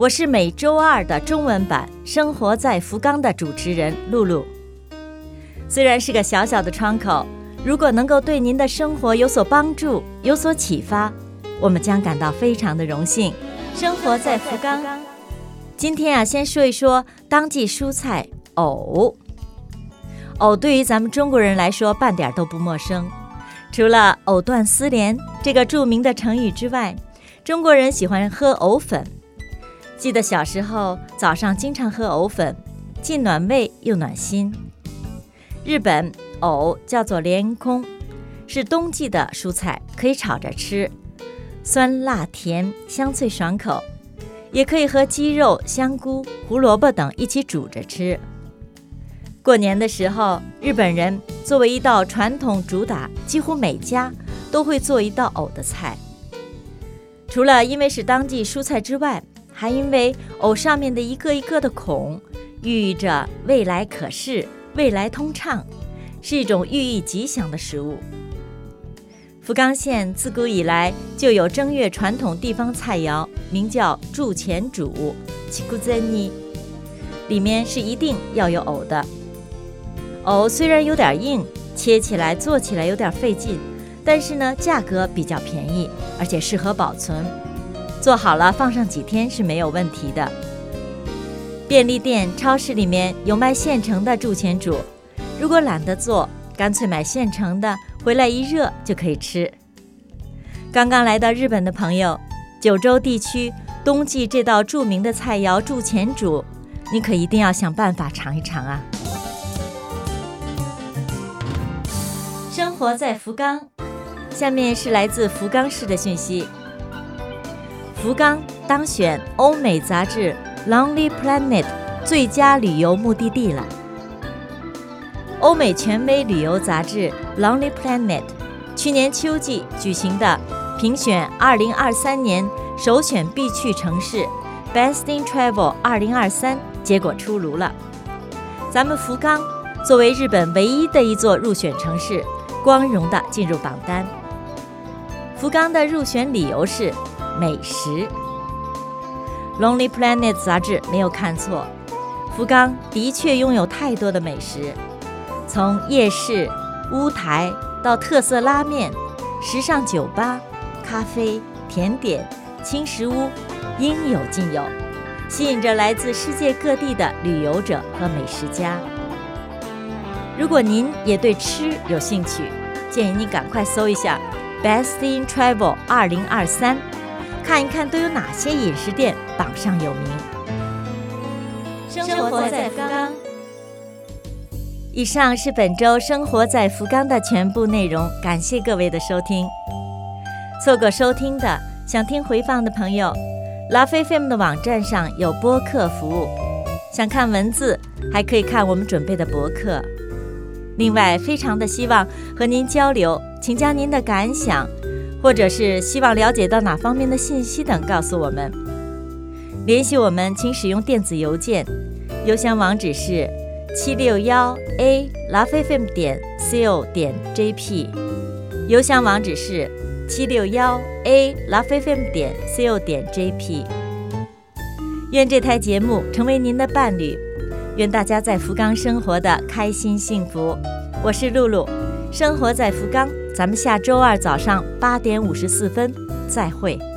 我是每周二的中文版《生活在福冈》的主持人露露。虽然是个小小的窗口，如果能够对您的生活有所帮助、有所启发，我们将感到非常的荣幸。生活在福冈，今天啊，先说一说当季蔬菜藕。藕对于咱们中国人来说，半点都不陌生。除了“藕断丝连”这个著名的成语之外，中国人喜欢喝藕粉。记得小时候早上经常喝藕粉，既暖胃又暖心。日本藕叫做莲空，是冬季的蔬菜，可以炒着吃，酸辣甜，香脆爽口；也可以和鸡肉、香菇、胡萝卜等一起煮着吃。过年的时候，日本人作为一道传统主打，几乎每家都会做一道藕的菜。除了因为是当季蔬菜之外，还因为藕上面的一个一个的孔，寓意着未来可视、未来通畅，是一种寓意吉祥的食物。福冈县自古以来就有正月传统地方菜肴，名叫筑前煮七姑珍尼里面是一定要有藕的。藕虽然有点硬，切起来、做起来有点费劲，但是呢，价格比较便宜，而且适合保存。做好了放上几天是没有问题的。便利店、超市里面有卖现成的筑前煮，如果懒得做，干脆买现成的回来一热就可以吃。刚刚来到日本的朋友，九州地区冬季这道著名的菜肴筑前煮，你可一定要想办法尝一尝啊！生活在福冈，下面是来自福冈市的讯息。福冈当选欧美杂志《Lonely Planet》最佳旅游目的地了。欧美权威旅游杂志《Lonely Planet》去年秋季举行的评选2023年首选必去城市 Best in Travel 2023结果出炉了。咱们福冈作为日本唯一的一座入选城市，光荣地进入榜单。福冈的入选理由是。美食，《Lonely Planet》杂志没有看错，福冈的确拥有太多的美食，从夜市、屋台到特色拉面、时尚酒吧、咖啡、甜点、轻食屋，应有尽有，吸引着来自世界各地的旅游者和美食家。如果您也对吃有兴趣，建议你赶快搜一下《Best in Travel 2023》。看一看都有哪些饮食店榜上有名。生活在福冈。以上是本周生活在福冈的全部内容，感谢各位的收听。错过收听的，想听回放的朋友，拉菲菲姆的网站上有播客服务。想看文字，还可以看我们准备的博客。另外，非常的希望和您交流，请将您的感想。或者是希望了解到哪方面的信息等，告诉我们。联系我们，请使用电子邮件，邮箱网址是七六幺 a lovefm 点 co 点 jp。邮箱网址是七六幺 a lovefm 点 co 点 jp。愿这台节目成为您的伴侣，愿大家在福冈生活的开心幸福。我是露露，生活在福冈。咱们下周二早上八点五十四分再会。